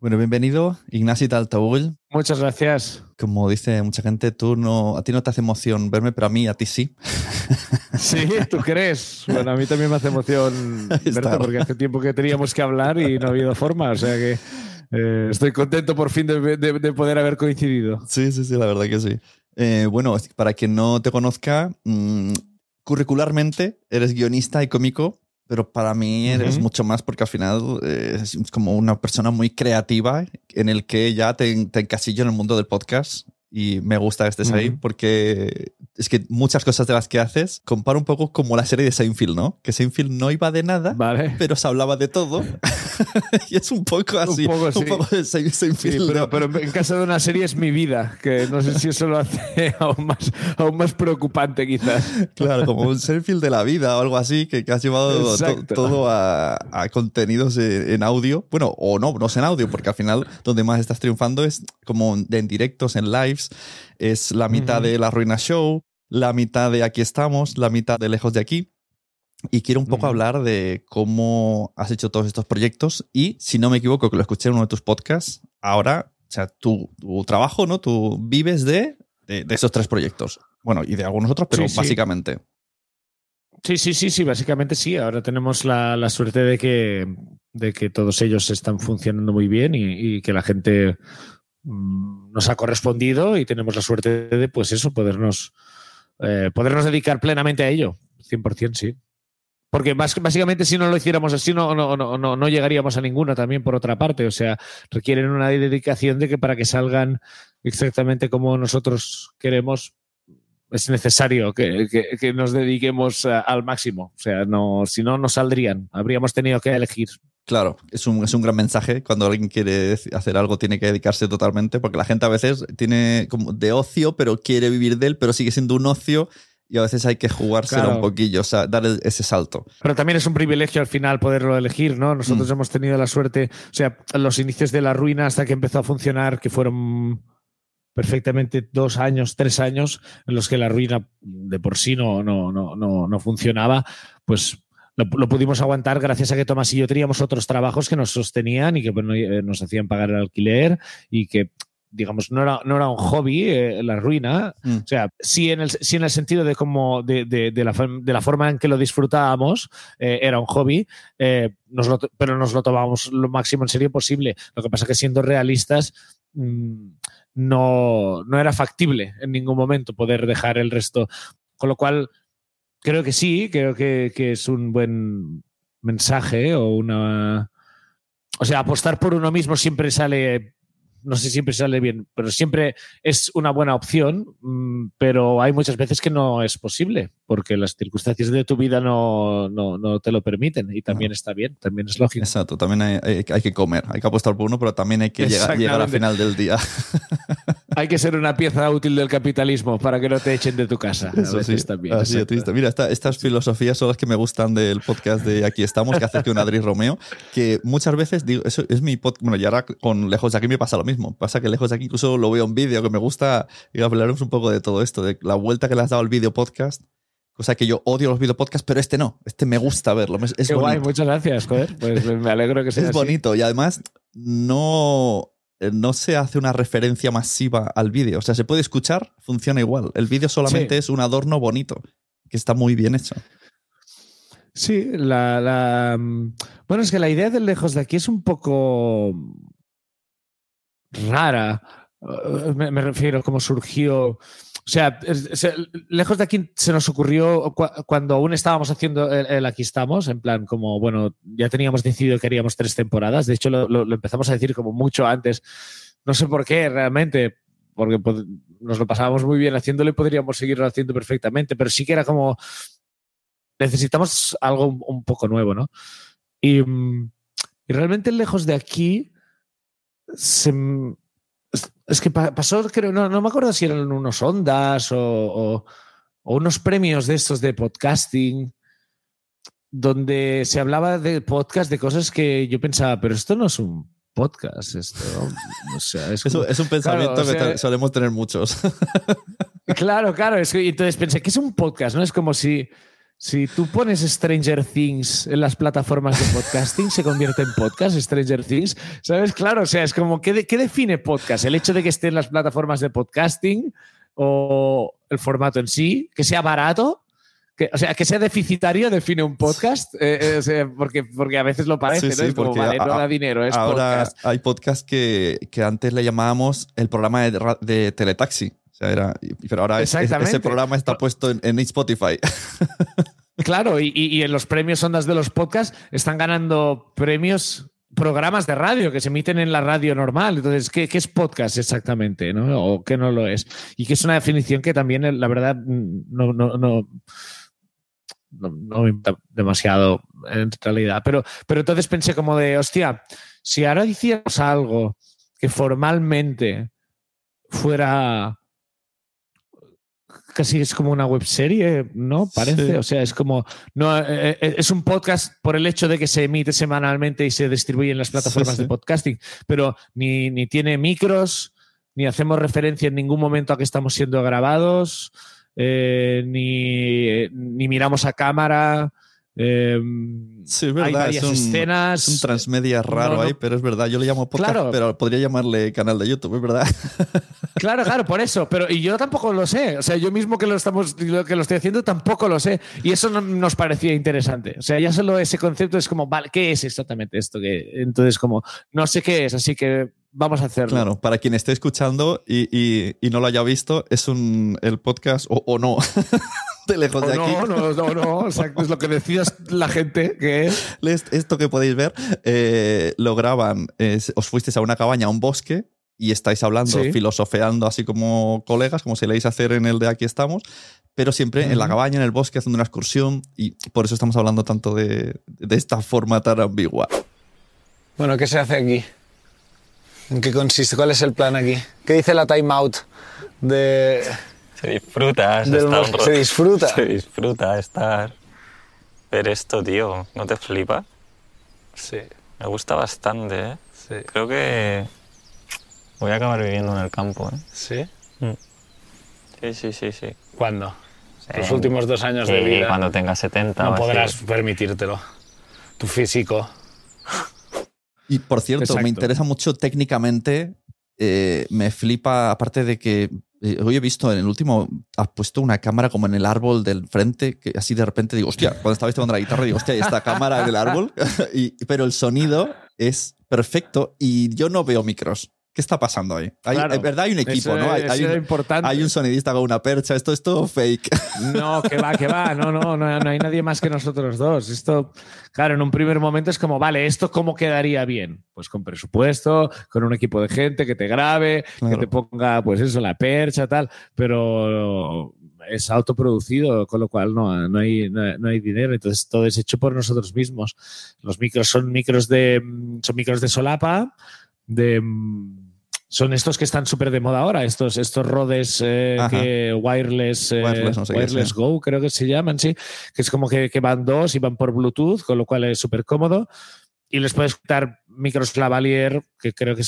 Bueno, bienvenido, Ignacio Taltaúl. Muchas gracias. Como dice mucha gente, tú no, a ti no te hace emoción verme, pero a mí, a ti sí. Sí, ¿tú crees? Bueno, a mí también me hace emoción verte porque hace tiempo que teníamos que hablar y no ha habido forma, o sea que eh, estoy contento por fin de, poder haber coincidido. Sí, sí, sí, la verdad que sí. Eh, bueno, para quien no te conozca, mm, curricularmente eres guionista y cómico, pero para mí eres mucho más porque al final eh, es como una persona muy creativa en el que ya te, te encasillo en el mundo del podcast y me gusta que estés ahí porque es que muchas cosas de las que haces comparo un poco como la serie de Seinfeld, ¿no? Que Seinfeld no iba de nada, pero se hablaba de todo. y es un poco así. Un poco, un poco de Seinfeld. pero, pero, en caso de una serie es mi vida, que no sé si eso lo hace aún más, aún más preocupante quizás. Claro, como un Seinfeld de la vida o algo así, que, has llevado todo a, a contenidos en audio. Bueno, o no, no es en audio, porque al final donde más estás triunfando es como en directos, en lives. Es la mitad de La Ruina Show, la mitad de Aquí estamos, la mitad de Lejos de aquí. Y quiero un poco hablar de cómo has hecho todos estos proyectos y, si no me equivoco, que lo escuché en uno de tus podcasts, ahora, o sea, tu, trabajo, ¿no? Tú vives de, de, esos tres proyectos. Bueno, y de algunos otros, pero básicamente. Sí. sí, sí, sí, básicamente sí. Ahora tenemos la, la, suerte de que, de que todos ellos están funcionando muy bien y, y que la gente nos ha correspondido y tenemos la suerte de, pues eso, podernos eh, podernos dedicar plenamente a ello. 100% sí. Porque básicamente si no lo hiciéramos así no, no, no, no, llegaríamos a ninguno también por otra parte. O sea, requieren una dedicación de que para que salgan exactamente como nosotros queremos es necesario que, que, nos dediquemos al máximo. O sea, no, si no, no saldrían. Habríamos tenido que elegir. Claro, es un, es un gran mensaje. Cuando alguien quiere hacer algo, tiene que dedicarse totalmente, porque la gente a veces tiene como de ocio, pero quiere vivir de él, pero sigue siendo un ocio y a veces hay que jugárselo un poquillo, o sea, dar ese salto. Pero también es un privilegio al final poderlo elegir, ¿no? Nosotros mm. hemos tenido la suerte, o sea, los inicios de la ruina hasta que empezó a funcionar, que fueron perfectamente dos años, tres años, en los que la ruina de por sí no, no, no, no, no funcionaba, pues lo, pudimos aguantar gracias a que Tomás y yo teníamos otros trabajos que nos sostenían y que eh, nos hacían pagar el alquiler y que digamos, no era, no era un hobby eh, la ruina. Mm. O sea, sí en el, sí en el sentido de cómo, de, de, la, de la forma en que lo disfrutábamos, eh, era un hobby, nos pero nos lo tomábamos lo máximo en serio posible. Lo que pasa es que siendo realistas, mm, no, no era factible en ningún momento poder dejar el resto. Con lo cual, Creo que sí, creo que, que es un buen mensaje o una... O sea, apostar por uno mismo siempre sale no sé, siempre sale bien, pero siempre es una buena opción, mm, pero hay muchas veces que no es posible, porque las circunstancias de tu vida no, no, no te lo permiten y también está bien, también es lógico. Exacto, también hay, hay, que comer, hay que apostar por uno, pero también hay que llegar, llegar al final del día. hay que ser una pieza útil del capitalismo para que no te echen de tu casa. Eso sí, también. Así Mira, estas filosofías son las que me gustan del podcast de Aquí estamos, que hace que un Adri Romeo, que muchas veces digo, eso es mi podcast, bueno, y ahora con Lejos de aquí me pasa lo mismo. Pasa que lejos de aquí incluso lo veo en vídeo, que me gusta y hablaremos un poco de todo esto, de la vuelta que le has dado al vídeo podcast. Cosa que yo odio los video podcasts, pero este no. Este me gusta verlo. Es, guay, muchas gracias, joder. Pues me alegro que sea Es bonito y además no, no se hace una referencia masiva al vídeo. O sea, se puede escuchar, funciona igual. El vídeo solamente es un adorno bonito, que está muy bien hecho. Sí, la, la, Bueno, es que la idea del lejos de aquí es un poco rara Uh, me, refiero, cómo surgió. O sea, lejos de aquí se nos ocurrió cuando aún estábamos haciendo el, Aquí estamos, en plan, como, bueno, ya teníamos decidido que queríamos tres temporadas. De hecho, lo, empezamos a decir como mucho antes. No sé por qué realmente, porque nos lo pasábamos muy bien haciéndolo y podríamos seguirlo haciendo perfectamente, pero sí que era como. Necesitamos algo un, poco nuevo, ¿no? Y, y realmente lejos de aquí se es que pasó, creo, no, no me acuerdo si eran unos ondas o, unos premios de estos de podcasting, donde se hablaba de podcast, de cosas que yo pensaba, pero esto no es un podcast, esto. es, un pensamiento que solemos tener muchos. claro, claro. Es que, entonces pensé, ¿qué es un podcast? ¿No? Es como si si tú pones Stranger Things en las plataformas de podcasting, se convierte en podcast Stranger Things. ¿Sabes? Claro, o sea, es como, ¿qué, define podcast? ¿El hecho de que esté en las plataformas de podcasting o el formato en sí? ¿Que sea barato? Que, o sea, que sea deficitario define un podcast, eh, eh, porque, porque a veces lo parece, ¿no? Es como, vale, no da dinero, es ahora hay podcasts que, que, antes le llamábamos el programa de, de teletaxi era, pero ahora ese programa está puesto en, Spotify. Claro, y, en los premios ondas de los podcasts están ganando premios programas de radio que se emiten en la radio normal. Entonces, ¿qué, es podcast exactamente? ¿no? ¿O qué no lo es? Y que es una definición que también, la verdad, no, no, no, no, demasiado en realidad. Pero, pero entonces pensé como de, hostia, si ahora hiciéramos algo que formalmente fuera casi es como una webserie, ¿no? Parece, o sea, es como, no, eh, eh, es un podcast por el hecho de que se emite semanalmente y se distribuye en las plataformas de podcasting, pero ni, ni, tiene micros, ni hacemos referencia en ningún momento a que estamos siendo grabados, eh, ni, ni miramos a cámara. Em, sí, es verdad. Hay varias es un, escenas. un transmedia raro ahí, pero es verdad. Yo le llamo podcast, pero podría llamarle canal de YouTube, es verdad. Claro, claro, por eso. Pero y yo tampoco lo sé. O sea, yo mismo que lo estamos, que lo estoy haciendo, tampoco lo sé. Y eso no, nos parecía interesante. O sea, ya solo ese concepto es como, vale, ¿qué es exactamente esto? Que, entonces, como, no sé qué es, así que vamos a hacerlo. Claro, para quien esté escuchando y, no lo haya visto, es un el podcast o no lejos de aquí. No, no, no, no. Exacto, es lo que decías la gente que es. Esto que podéis ver, eh, lo graban, os fuisteis a una cabaña, a un bosque, y estáis hablando, filosofeando así como colegas, como se leéis hacer en el de Aquí estamos, pero siempre en la cabaña, en el bosque, haciendo una excursión, y por eso estamos hablando tanto de, de esta forma tan ambigua. Bueno, ¿qué se hace aquí? ¿En qué consiste? ¿Cuál es el plan aquí? ¿Qué dice la timeout de, se disfruta. se disfruta. Se disfruta estar. Ver esto, tío. ¿No te flipa? Sí. Me gusta bastante, ¿eh? Sí. Creo que voy a acabar viviendo en el campo, ¿eh? ¿Sí? Mm. Sí, sí, sí, sí. ¿Cuándo? Los últimos dos años de vida. cuando tengas 70. No podrás permitírtelo. Tu físico. Y por cierto, me interesa mucho técnicamente. Eh, me flipa, aparte de que eh, hoy he visto en el último, has puesto una cámara como en el árbol del frente, que así de repente digo, hostia, cuando estabais tomando la guitarra, digo, hostia, hay esta cámara en el árbol. y, pero el sonido es perfecto y yo no veo micros. ¿Qué está pasando ahí? Hay, verdad hay un equipo, ¿no? Hay, hay, un, importante. hay, un, sonidista con una percha. Esto es todo fake. No, que va, que va. No, no, no, no hay nadie más que nosotros dos. Esto, claro, en un primer momento es como, vale, ¿esto cómo quedaría bien? Pues con presupuesto, con un equipo de gente que te grabe, que te ponga, pues eso, la percha, tal. Pero es autoproducido, con lo cual no, no, hay, no, hay dinero. Entonces todo es hecho por nosotros mismos. Los micros son micros de, son micros de solapa, de son estos que están súper de moda ahora, estos, estos rodes eh, que wireless, eh, wireless, Go, creo que se llaman, sí, que es como que, que, van dos y van por Bluetooth, con lo cual es súper cómodo. Y les puedes quitar micros Lavalier, que creo que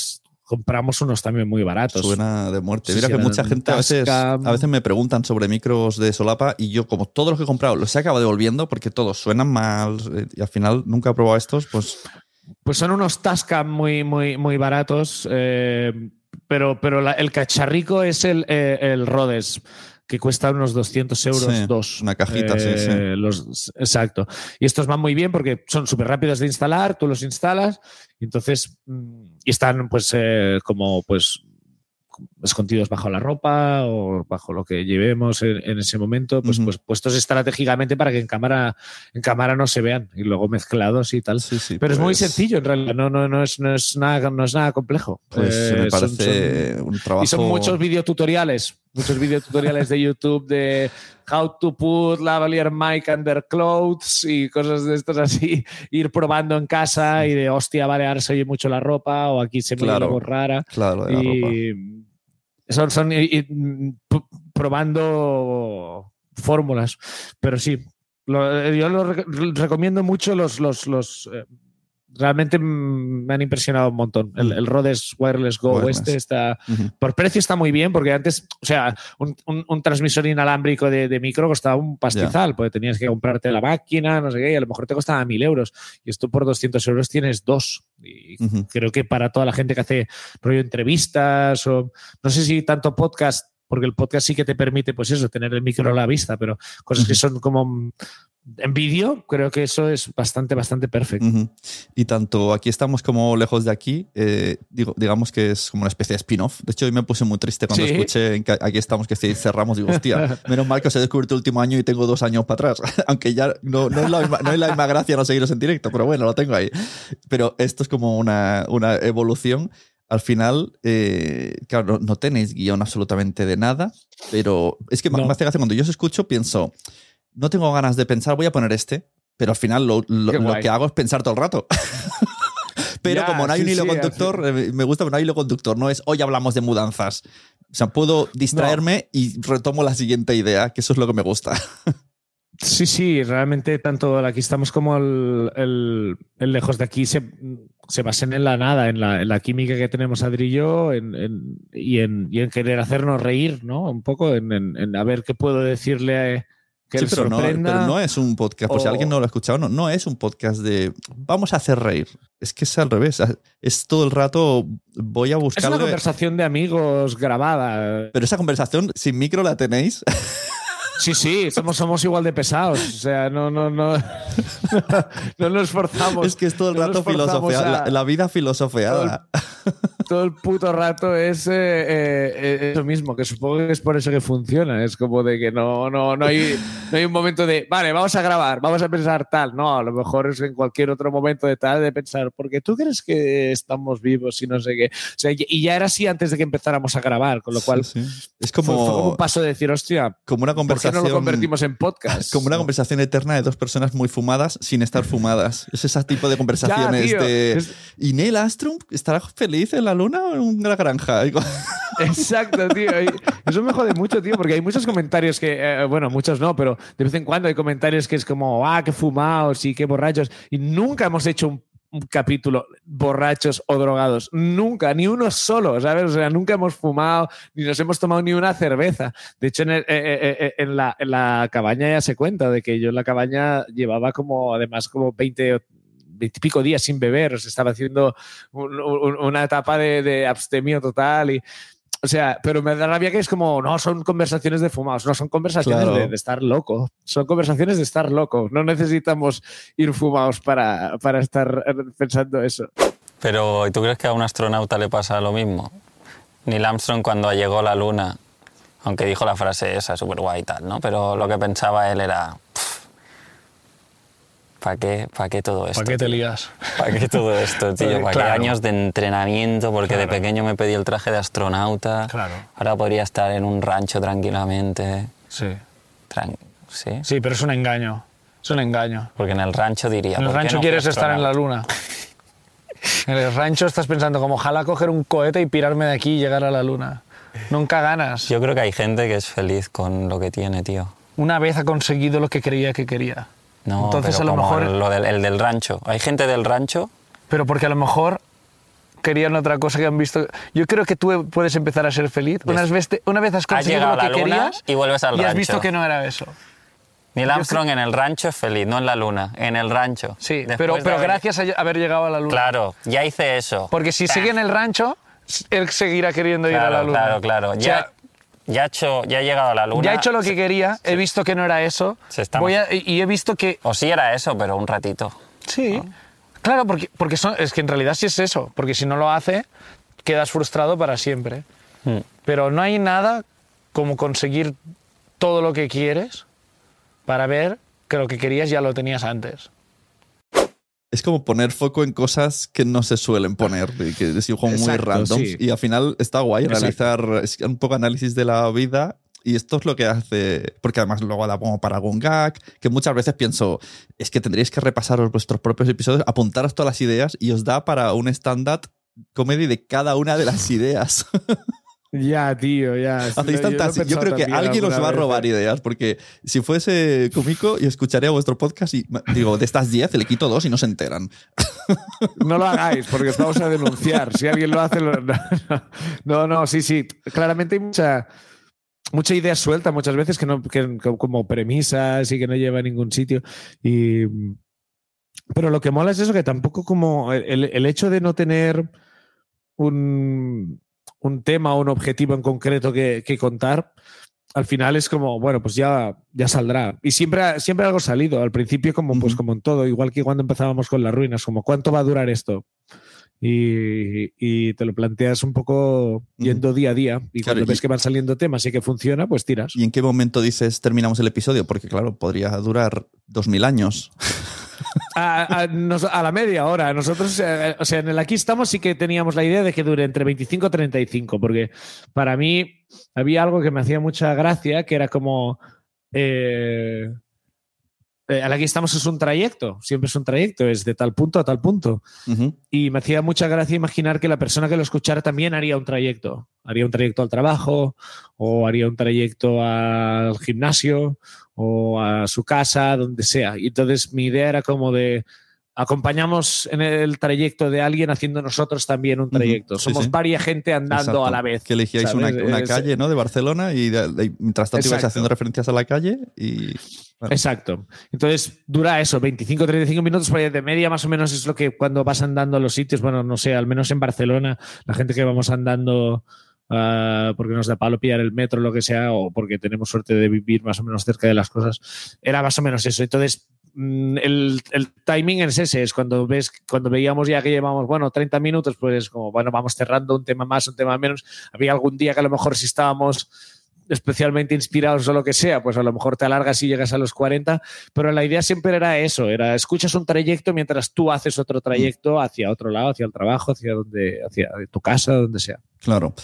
compramos unos también muy baratos. Suena de muerte. Mira que mucha gente a veces, a veces me preguntan sobre micros de solapa y yo, como todos los que he comprado, los he acabado devolviendo porque todos suenan mal eh, y al final nunca he probado estos, pues pues son unos Tascam muy, muy, muy baratos, eh, pero, pero el cacharrico es el, eh, el, Rhodes, que cuesta unos 200 euros dos. Una cajita, sí, sí. Eh, los, exacto. Y estos van muy bien porque son súper rápidos de instalar, tú los instalas, y entonces, mm, y están pues como pues escondidos bajo la ropa o bajo lo que llevemos en, ese momento, pues, pues puestos estratégicamente para que en cámara, en cámara no se vean y luego mezclados y tal. Pero es muy pues sencillo en realidad, no, no, no, es, no, es, nada, no es nada complejo. Pues me eh, parece un trabajo. Y son muchos videotutoriales, muchos videotutoriales de YouTube de how to put lavalier mic under clothes y cosas de estos así, ir probando en casa y de hostia, vale, ahora se oye mucho la ropa o aquí se me claro, algo rara. Claro, de la y Son, son probando fórmulas, pero sí. yo lo recomiendo mucho los, los, los eh, realmente me han impresionado un montón. El, mm. el Rhodes Wireless Go este está. Por precio está muy bien, porque antes, o sea, un, transmisor inalámbrico de, micro costaba un pastizal, porque tenías que comprarte la máquina, no sé qué, y a lo mejor te costaba mil euros. Y esto por 200 euros tienes dos. Y creo que para toda la gente que hace rollo entrevistas o no sé si tanto podcast porque el podcast sí que te permite, pues eso, tener el micro a la vista, pero cosas que son como en vídeo, creo que eso es bastante, bastante perfecto. Y tanto aquí estamos como lejos de aquí, eh, digo, digamos que es como una especie de spin-off. De hecho, hoy me puse muy triste cuando escuché que aquí estamos, que cerramos. Digo, hostia, menos mal que os he descubierto el último año y tengo dos años para atrás. Aunque ya no, no, es la misma, no, es la misma, gracia no seguiros en directo, pero bueno, lo tengo ahí. Pero esto es como una, una evolución al final, eh, claro, no, tenéis guion absolutamente de nada, pero es que me hace gracia cuando yo os escucho, pienso, no tengo ganas de pensar, voy a poner este, pero al final lo, que hago es pensar todo el rato. pero como no hay un hilo conductor, eh, me gusta que no hay hilo conductor, no es hoy hablamos de mudanzas. O sea, puedo distraerme y retomo la siguiente idea, que eso es lo que me gusta. Sí, sí, realmente tanto aquí estamos como el, lejos de aquí se, se, basan en la nada, en la, química que tenemos Adri y yo y, en, querer hacernos reír, ¿no? Un poco, en, a ver qué puedo decirle a que sí, pero, no, pero, no, es un podcast, por si alguien no lo ha escuchado, no, no es un podcast de vamos a hacer reír. Es que es al revés. Es todo el rato voy a buscar. Es una conversación de amigos grabada. Pero esa conversación sin micro la tenéis. Sí, sí, somos, somos igual de pesados. O sea, no, no, no, no nos forzamos. Es que es todo el rato filosofía, la, vida filosofeada. Todo el, puto rato es eh, eh, eso mismo, que supongo que es por eso que funciona. Es como de que no, no, no, hay, no hay un momento de, vale, vamos a grabar, vamos a pensar tal. No, a lo mejor es en cualquier otro momento de tal de pensar, porque tú crees que estamos vivos y no sé qué. O sea, y ya era así antes de que empezáramos a grabar, con lo cual es como, fue, como un paso de decir, hostia, como una conversación no lo convertimos en podcast? Como una conversación eterna de dos personas muy fumadas sin estar fumadas. Es ese tipo de conversaciones de. ¿Y Neil Armstrong estará feliz en la luna o en una granja? Exacto, tío. Eso me jode mucho, tío, porque hay muchos comentarios que, eh, bueno, muchos no, pero de vez en cuando hay comentarios que es como, ah, qué fumados y qué borrachos. Y nunca hemos hecho un capítulo borrachos o drogados. Nunca, ni uno solo, ¿sabes? O sea, nunca hemos fumado, ni nos hemos tomado ni una cerveza. De hecho, en, eh, eh, eh, la, cabaña ya se cuenta de que yo en la cabaña llevaba como, además, como 20 pico días sin beber. O sea, estaba haciendo una etapa de, de abstemio total y o sea, pero me da rabia que es como, no, son conversaciones de fumados, no, son conversaciones de, estar loco. Son conversaciones de estar loco. No necesitamos ir fumados para, para estar pensando eso. Pero, ¿y tú crees que a un astronauta le pasa lo mismo? Neil Armstrong cuando llegó a la Luna, aunque dijo la frase esa, súper guay y tal, ¿no? Pero lo que pensaba él era, ¿Para qué, ¿Para qué todo esto? ¿Para qué te lías? ¿Para qué todo esto, tío? ¿Para qué años de entrenamiento? Porque de pequeño me pedí el traje de astronauta. Claro. Ahora podría estar en un rancho tranquilamente. Sí. ¿Sí? Sí, pero es un engaño. Es un engaño. Porque en el rancho diría. En el rancho quieres estar en la luna. en el rancho estás pensando como ojalá coger un cohete y pirarme de aquí y llegar a la luna. Nunca ganas. Yo creo que hay gente que es feliz con lo que tiene, tío. Una vez ha conseguido lo que creía que quería. No, Entonces, a lo mejor. Lo del, el del rancho. Hay gente del rancho. Pero porque a lo mejor querían otra cosa que han visto. Yo creo que tú puedes empezar a ser feliz. Una vez, una vez has conseguido lo que querías y vuelves al y has visto que no era eso. Neil Armstrong en el rancho es feliz, no en la luna, en el rancho. Sí, pero, pero gracias a haber llegado a la luna. Claro, ya hice eso. Porque si sigue en el rancho, él seguirá queriendo ir a la luna. Claro, claro. Ya, ya, hecho, ya he llegado a la luna. Ya he hecho lo que quería, he visto que no era eso. Voy y he visto que. O sí era eso, pero un ratito. Sí. Claro, porque, porque son, es que en realidad sí es eso. Porque si no lo hace, quedas frustrado para siempre. Mm. Pero no hay nada como conseguir todo lo que quieres para ver que lo que querías ya lo tenías antes. Es como poner foco en cosas que no se suelen poner, y que es como muy Exacto, random. sí. Y al final está guay Exacto. realizar es un poco análisis de la vida. Y esto es lo que hace, porque además luego da como para algún gag, que muchas veces pienso, es que tendríais que repasaros vuestros propios episodios, apuntaros todas las ideas y os da para un stand-up comedy de cada una de las ideas. Ya, tío, ya. Tantas. Yo, pensado creo que alguien os alguna va a robar eh. ideas, porque si fuese cómico y escucharía vuestro podcast y digo, de estas 10 le quito dos y no se enteran. No lo hagáis, porque os vamos a denunciar. Si alguien lo hace, lo- no, no, sí, sí. Claramente hay mucha, mucha idea suelta muchas veces que no, que como premisas y que no lleva a ningún sitio. Y, pero lo que mola es eso, que tampoco como el, el hecho de no tener un, un tema o un objetivo en concreto que, que contar. Al final es como, bueno, pues ya, ya saldrá. Y siempre, siempre algo ha salido. Al principio, como, pues como en todo, igual que cuando empezábamos con las ruinas, como cuánto va a durar esto. Y, y te lo planteas un poco yendo día a día. Y Claro, cuando y- ves que van saliendo temas y que funciona, pues tiras. ¿Y en qué momento dices terminamos el episodio? Porque claro, podría durar 2000 años. A, a- la media hora. Nosotros, eh, o sea, en el aquí estamos sí que teníamos la idea de que dure entre 25 y 35, porque para mí había algo que me hacía mucha gracia, que era como... Eh, eh, estamos es un trayecto, siempre es un trayecto, es de tal punto a tal punto. Y me hacía mucha gracia imaginar que la persona que lo escuchara también haría un trayecto. Haría un trayecto al trabajo, o haría un trayecto al gimnasio, o a su casa, donde sea. Y entonces mi idea era como de acompañamos en el trayecto de alguien haciendo nosotros también un trayecto. sí, Somos sí. varias gente andando Exacto. a la vez. Que elegíais una, calle ¿no? de Barcelona y de- de- mientras tanto ibais Exacto. haciendo referencias a la calle y... bueno, Exacto. Entonces dura eso, 25-35 minutos, porque de media más o menos es lo que cuando vas andando a los sitios, bueno, no sé, al menos en Barcelona, la gente que vamos andando ah, porque nos da palo pillar el metro, lo que sea, o porque tenemos suerte de vivir más o menos cerca de las cosas, era más o menos eso. Entonces, el, el timing es ese, es cuando ves, cuando veíamos ya que llevamos, bueno, 30 minutos, pues como, bueno, vamos cerrando un tema más, un tema menos. Había algún día que a lo mejor si estábamos especialmente inspirados o lo que sea, pues a lo mejor te alargas y llegas a los 40, pero la idea siempre era eso, era escuchas un trayecto mientras tú haces otro trayecto hacia otro lado, hacia el trabajo, hacia donde, hacia tu casa, donde sea. Claro.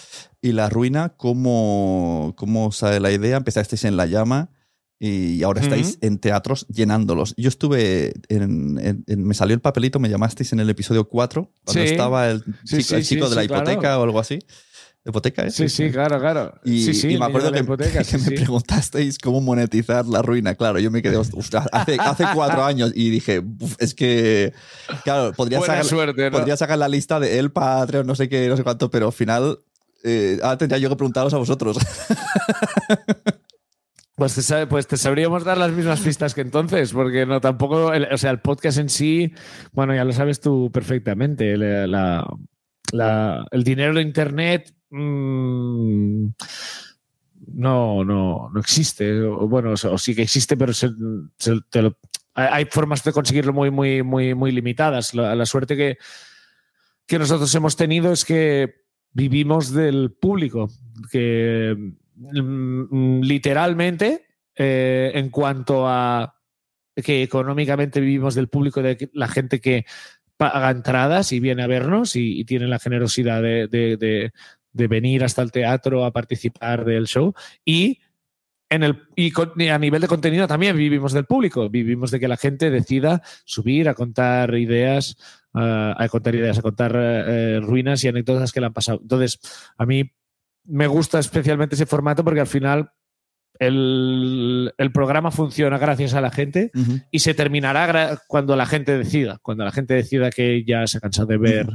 ¿Y la ruina, cómo, cómo sale la idea? Empezasteis en La Llama y ahora estáis en teatros llenándolos. Yo estuve, en, en- en- me salió el papelito, me llamasteis en el episodio 4, cuando Sí. estaba el Sí, chico, sí, el chico sí, de la sí, claro. hipoteca o algo así. ¿Hipoteca es? Sí, sí, claro, claro. Y, sí, sí, y me acuerdo que, hipoteca, que sí, me sí. preguntasteis cómo monetizar la ruina. Claro, yo me quedé, ostras, hace, hace cuatro años y dije, "Uf, es que, claro, podría Buena sacar, suerte, ¿no? podría sacar la lista de el Patreon, no sé qué, no sé cuánto, pero al final eh, ahora tendría yo que preguntaros a vosotros. Pues te, pues te sabríamos dar las mismas pistas que entonces, porque no tampoco, el- o sea, el podcast en sí, bueno, ya lo sabes tú perfectamente, el dinero de Internet mm, no, no, no existe, bueno, o, sí que existe, pero hay formas de conseguirlo muy, muy, muy, muy limitadas. La, suerte que, que nosotros hemos tenido es que vivimos del público, que literalmente, eh, en cuanto a que económicamente vivimos del público, de la gente que paga entradas y viene a vernos y, tiene la generosidad de, venir hasta el teatro a participar del show y en el y, a nivel de contenido también vivimos del público, vivimos de que la gente decida subir a contar ideas, ah, a contar ideas, a contar eh, ruinas y anécdotas que le han pasado. Entonces, a mí me gusta especialmente ese formato porque al final el, el programa funciona gracias a la gente y se terminará cuando la gente decida, cuando la gente decida que ya se ha cansado de ver.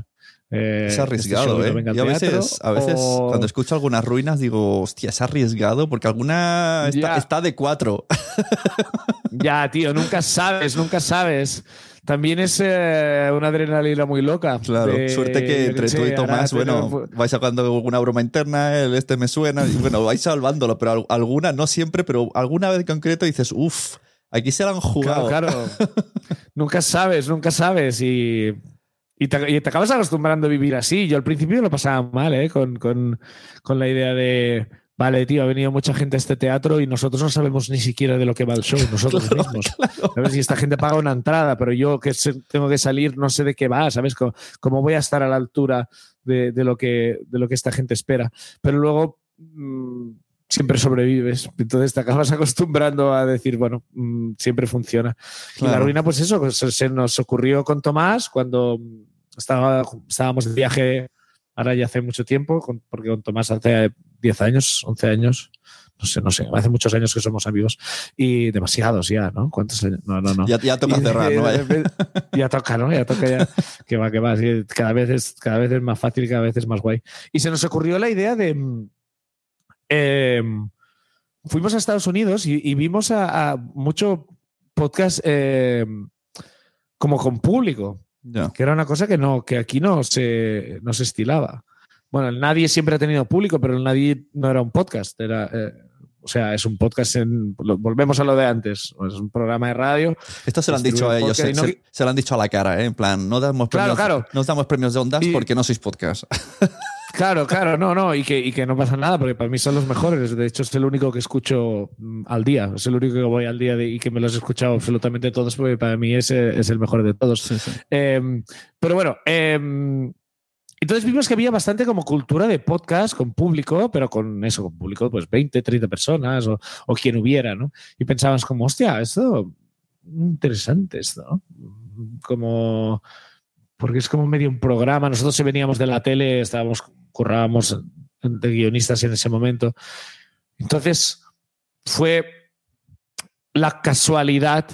eh, Es este arriesgado, ¿eh? Yo a Teatro, veces, a veces o- cuando escucho algunas ruinas digo, hostia, es arriesgado porque alguna está de cuatro. Ya, tío, nunca sabes, nunca sabes. También es eh, una adrenalina muy loca. Claro, de- suerte que entre tú y Tomás, bueno, vais sacando alguna broma interna, el este me suena, y bueno, vais salvándolo, pero al- alguna, no siempre, pero alguna vez en concreto dices, uff, aquí se la han Claro, jugado. claro. nunca sabes, nunca sabes. Y, y te, acabas acostumbrando a vivir así. Yo al principio lo pasaba mal, ¿eh? Con, con, con, la idea de, vale, tío, ha venido mucha gente a este teatro y nosotros no sabemos ni siquiera de lo que va el show, nosotros mismos. ¿Sabes? Y esta gente paga una entrada, pero yo que tengo que salir no sé de qué va, ¿sabes? ¿Cómo, voy a estar a la altura de, de, lo que, de lo que esta gente espera? Pero luego... Mmm, siempre sobrevives. Entonces te acabas acostumbrando a decir, bueno, mm, siempre funciona. Y la ruina, pues eso, pues se nos ocurrió con Tomás cuando estaba, estábamos de viaje, ahora ya hace mucho tiempo, porque con Tomás hace 10 años, 11 años. No sé, no sé, hace muchos años que somos amigos y demasiados ya, ¿no? ¿Cuántos años? No, no, no. Ya, ya toca cerrar, ¿no? ya toca, ¿no? Ya toca ya. que va, que va. cada, vez es, cada vez es más fácil, cada vez es más guay. Y se nos ocurrió la idea de, Em, fuimos a Estados Unidos y, vimos a, mucho podcast em, como con público, que era una cosa que, no, que aquí no se, no se estilaba. Bueno, Nadie siempre ha tenido público, pero el Nadie no era un podcast, era... Eh, o sea, es un podcast en. Volvemos a lo de antes. Es un programa de radio. Esto se lo han dicho a ellos. Se, lo han dicho a la cara, ¿eh? En plan, no damos premios, claro, no damos premios de ondas porque no sois podcast. Claro, claro, no, no, y que, y que no pasa nada, porque para mí son los mejores. De hecho, es el único que escucho mm, al día, es el único que voy al día y que me los he escuchado absolutamente todos, porque para mí ese es el mejor de todos. Em, pero bueno, em, entonces vimos que había bastante como cultura de podcast con público, pero con eso, con público, pues 20, 30 personas o, quien hubiera, ¿no? Y pensabas como, hostia, esto, interesante esto. Como porque es como medio un programa. Nosotros si veníamos de la tele, estábamos currábamos de guionistas en ese momento. Entonces, fue la casualidad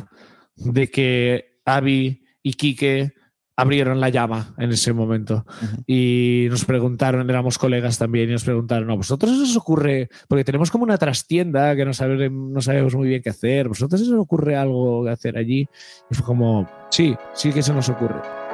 de que Avi y Quique abrieron la llama en ese momento y nos preguntaron, éramos colegas también, y nos preguntaron, ¿a vosotros eso os ocurre? Porque tenemos como una trastienda que no, sabemos, no sabemos muy bien qué hacer, ¿vosotros eso os ocurre algo que hacer allí? Y fue como, sí, sí que se nos ocurre.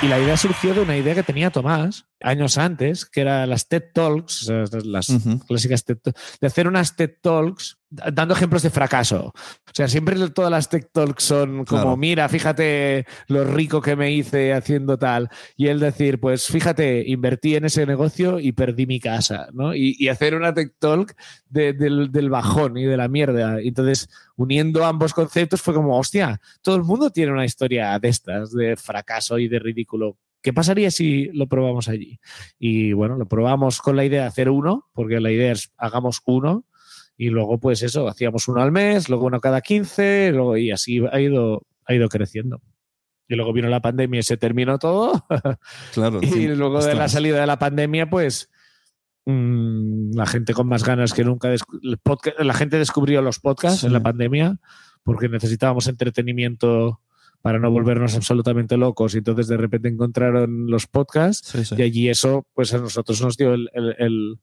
Y la idea surgió de una idea que tenía Tomás años antes, que era las TED Talks, las clásicas TED de hacer unas TED Talks dando ejemplos de fracaso. O sea, siempre todas las TED Talks son como, mira, fíjate lo rico que me hice haciendo tal. Y él decir, pues fíjate, invertí en ese negocio y perdí mi casa, ¿no? Y, hacer una TED Talk del, del, bajón y de la mierda. Entonces, uniendo ambos conceptos fue como, hostia, todo el mundo tiene una historia de estas, de fracaso y de ridículo. ¿Qué pasaría si lo probamos allí? Y bueno, lo probamos con la idea de hacer uno, porque la idea es hagamos uno y luego, pues eso, hacíamos uno al mes, luego uno cada 15, luego, y así ha ido, ha ido creciendo. Y luego vino la pandemia y se terminó todo. Claro. y luego de la salida de la pandemia, pues mm, la gente con más ganas que nunca. La gente descubrió los podcasts en la pandemia porque necesitábamos entretenimiento para no volvernos absolutamente locos. Y entonces de repente encontraron los podcasts y allí eso, pues a nosotros nos dio el, el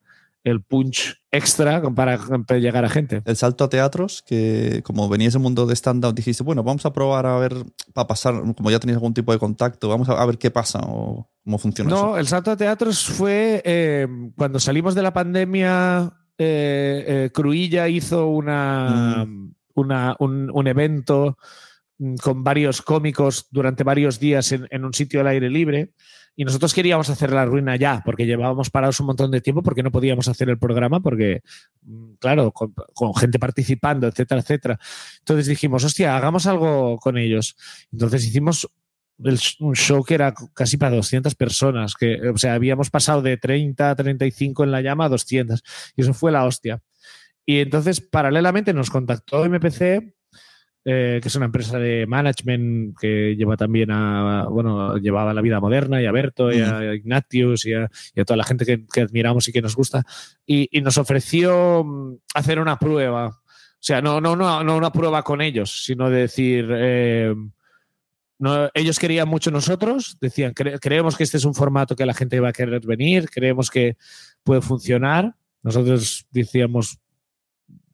punch extra para, llegar a gente. El salto a teatros, que como venía ese mundo de stand-up, dijiste, bueno, vamos a probar a ver, para pasar, como ya tenías algún tipo de contacto, vamos a, ver qué pasa o cómo funciona. No, el salto a teatros fue eh, cuando salimos de la pandemia, eh, eh, Cruilla hizo una, mm. una un, evento mm, con varios cómicos durante varios días en, en un sitio al aire libre y nosotros queríamos hacer la ruina ya, porque llevábamos parados un montón de tiempo, porque no podíamos hacer el programa, porque, mm, claro, con, gente participando, etcétera, etcétera. Entonces dijimos, hostia, hagamos algo con ellos. Entonces hicimos un show que era casi para 200 personas, que, o sea, habíamos pasado de 30 a 35 en la llama a 200, y eso fue la hostia. Y entonces, paralelamente, nos contactó MPC eh, que es una empresa de management que lleva también a, bueno, llevaba la vida moderna y a Berto y a, Ignatius y a, toda la gente que, admiramos y que nos gusta. Y, nos ofreció mm, hacer una prueba. O sea, no, no, no, no una prueba con ellos, sino de decir, eh, no, ellos querían mucho nosotros, decían, creemos que este es un formato que la gente va a querer venir, creemos que puede funcionar. Nosotros decíamos,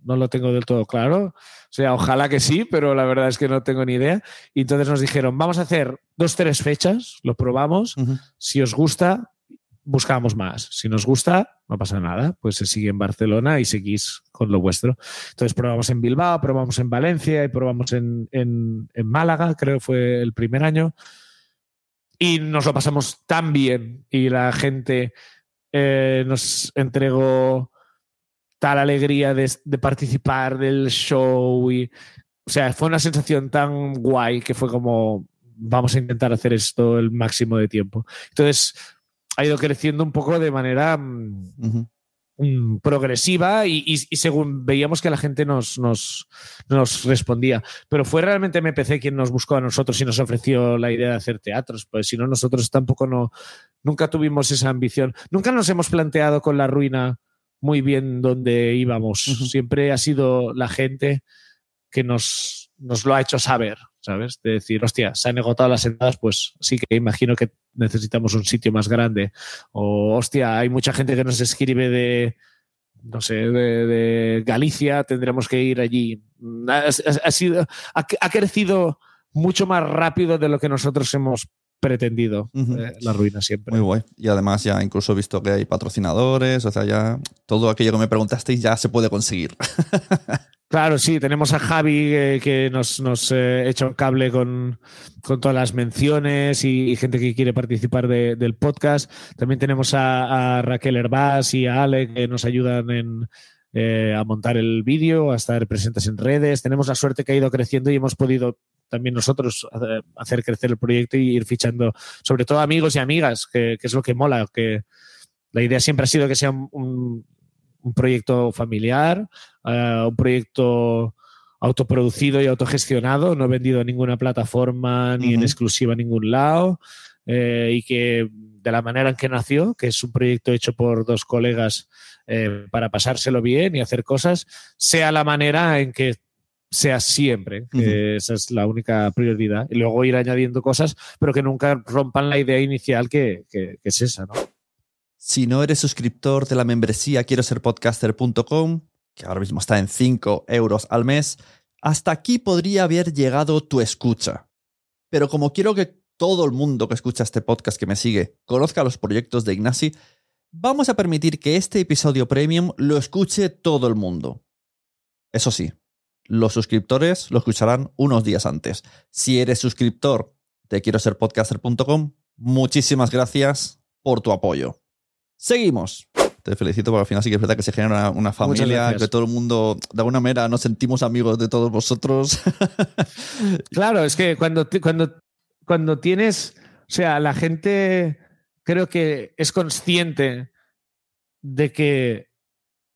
no lo tengo del todo claro. O sea, ojalá que sí, pero la verdad es que no tengo ni idea. Y entonces nos dijeron, vamos a hacer dos, tres fechas, lo probamos. Si os gusta, buscamos más. Si nos gusta, no pasa nada, pues se sigue en Barcelona y seguís con lo vuestro. Entonces probamos en Bilbao, probamos en Valencia y probamos en, en, Málaga, creo que fue el primer año. Y nos lo pasamos tan bien y la gente eh, nos entregó tal alegría de, de, participar del show y o sea, fue una sensación tan guay que fue como vamos a intentar hacer esto el máximo de tiempo. Entonces, ha ido creciendo un poco de manera mm, mm, progresiva y, según veíamos que la gente nos, nos, nos, respondía. Pero fue realmente MPC quien nos buscó a nosotros y nos ofreció la idea de hacer teatros, pues si no, nosotros tampoco no, nunca tuvimos esa ambición. Nunca nos hemos planteado con la ruina muy bien dónde íbamos. Siempre ha sido la gente que nos, nos lo ha hecho saber. ¿sabes? De decir, hostia, se han agotado las entradas, pues sí que imagino que necesitamos un sitio más grande. O, hostia, hay mucha gente que nos escribe de, no sé, de, Galicia, tendremos que ir allí. Ha, sido, ha, crecido mucho más rápido de lo que nosotros hemos pretendido eh, la ruina siempre. Muy guay. Y además ya incluso he visto que hay patrocinadores, o sea, ya todo aquello que me preguntasteis ya se puede conseguir. Claro, sí, tenemos a Javi eh, que nos, nos eh, echa un cable con, todas las menciones y, gente que quiere participar del podcast. También tenemos a, Raquel Herbás y a Ale que nos ayudan en, eh, a montar el vídeo, a estar presentes en redes. Tenemos la suerte que ha ido creciendo y hemos podido también nosotros hacer crecer el proyecto y ir fichando, sobre todo amigos y amigas, que, es lo que mola, que la idea siempre ha sido que sea un un proyecto familiar, eh, un proyecto autoproducido y autogestionado, no vendido a ninguna plataforma ni en exclusiva a ningún lado, eh, y que de la manera en que nació, que es un proyecto hecho por dos colegas eh, para pasárselo bien y hacer cosas, sea la manera en que sea siempre, que esa es la única prioridad. Y luego ir añadiendo cosas, pero que nunca rompan la idea inicial que, que es esa, ¿no? Si no eres suscriptor de la membresía quiero ser podcaster.com, que ahora mismo está en 5 euros al mes, hasta aquí podría haber llegado tu escucha. Pero como quiero que todo el mundo que escucha este podcast que me sigue conozca los proyectos de Ignasi, vamos a permitir que este episodio premium lo escuche todo el mundo. Eso sí, los suscriptores lo escucharán unos días antes. Si eres suscriptor de quiero ser podcaster.com, muchísimas gracias por tu apoyo. Seguimos. Te felicito porque al final sí que es verdad que se genera una, familia, que todo el mundo, de alguna manera, nos sentimos amigos de todos vosotros. claro, es que cuando, cuando, cuando tienes, o sea, la gente creo que es consciente de que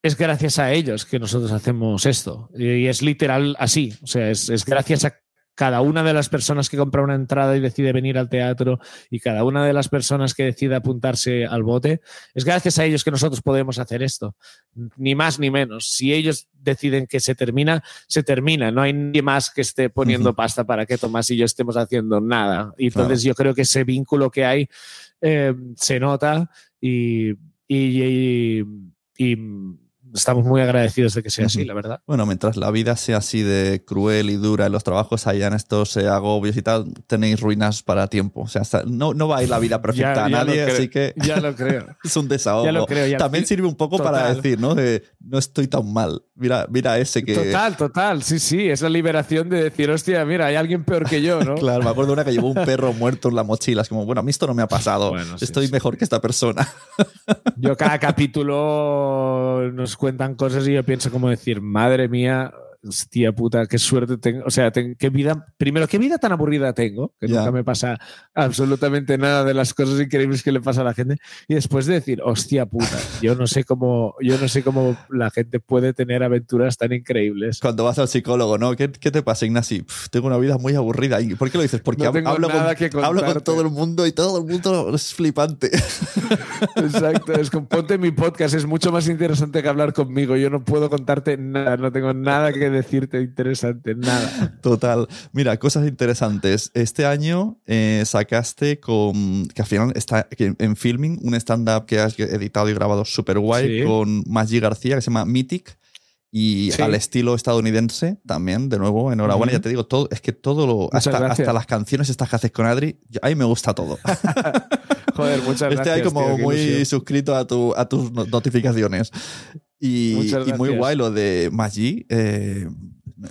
es gracias a ellos que nosotros hacemos esto. Y es literal así. O sea, es, es gracias a cada una de las personas que compra una entrada y decide venir al teatro y cada una de las personas que decide apuntarse al bote, es gracias a ellos que nosotros podemos hacer esto. Ni más ni menos. Si ellos deciden que se termina, se termina. No hay nadie más que esté poniendo pasta para que Tomás y yo estemos haciendo nada. Y entonces yo creo que ese vínculo que hay eh, se nota y, y, y estamos muy agradecidos de que sea así, la verdad. Bueno, mientras la vida sea así de cruel y dura en los trabajos, hayan estos eh, agobios y tal, tenéis ruinas para tiempo. O sea, no, no va a ir la vida perfecta a nadie, así que. Ya lo creo. es un desahogo. Ya lo creo, También sirve un poco para decir, ¿no? De no estoy tan mal. Mira, mira ese que. Total, total. Sí, sí. Es la liberación de decir, hostia, mira, hay alguien peor que yo, ¿no? claro, me acuerdo una que llevó un perro muerto en la mochila. Es como, bueno, a mí esto no me ha pasado. estoy mejor que esta persona. yo cada capítulo nos cuentan cosas y yo pienso como decir, madre mía, hostia puta, qué suerte tengo. O sea, qué vida, primero, qué vida tan aburrida tengo, que nunca me pasa absolutamente nada de las cosas increíbles que le pasa a la gente. Y después de decir, hostia puta, yo no sé cómo, yo no sé cómo la gente puede tener aventuras tan increíbles. Cuando vas al psicólogo, ¿no? ¿Qué, qué te pasa, Ignasi? tengo una vida muy aburrida. ¿Y por qué lo dices? Porque hablo, con, hablo, con, todo el mundo y todo el mundo es flipante. Exacto, es como ponte mi podcast, es mucho más interesante que hablar conmigo. Yo no puedo contarte nada, no tengo nada que decirte interesante, nada. Total. Mira, cosas interesantes. Este año eh, sacaste con, que al final está en filming, un stand-up que has editado y grabado súper guay con Maggi García, que se llama Mythic. Y al estilo estadounidense también, de nuevo, enhorabuena. Ya te digo, todo, es que todo lo. Hasta, hasta, las canciones estas que haces con Adri, a mí me gusta todo. Joder, muchas este gracias. hay como tío, muy ilusión. suscrito a, tu, a tus no- notificaciones. Y, y muy guay lo de Maggi. eh,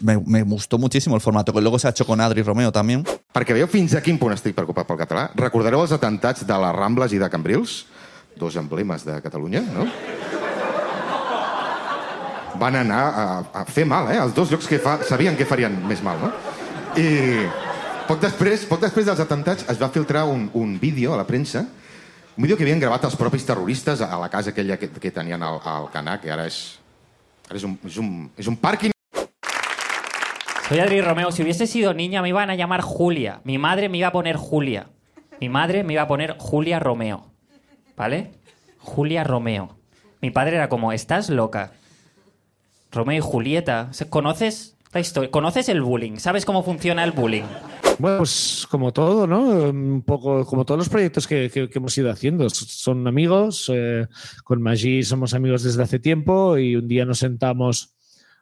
me, me gustó muchísimo el formato, que luego se ha hecho con Adri Romeo también. Perquè veieu fins a quin punt estic preocupat pel català. Recordareu els atentats de les Rambles i de Cambrils? Dos emblemes de Catalunya, no? Van anar a, a fer mal, eh? Els dos llocs que fa, sabien que farien més mal, no? I poc després, poc després dels atentats es va filtrar un, un vídeo a la premsa, un vídeo que havien gravat els propis terroristes a la casa aquella que, que tenien al, al Canà, que ara és, ara és, un, és, un, és un pàrquing Soy Adri Romeo. Si hubiese sido niña me iban a llamar Julia. Mi madre me iba a poner Julia. Mi madre me iba a poner Julia Romeo. ¿Vale? Julia Romeo. Mi padre era como, estás loca. Romeo y Julieta. ¿Conoces la historia? ¿Conoces el bullying? ¿Sabes cómo funciona el bullying? Bueno, pues como todo, ¿no? Un poco como todos los proyectos que, hemos ido haciendo. Son amigos, eh, con Maggi somos amigos desde hace tiempo y un día nos sentamos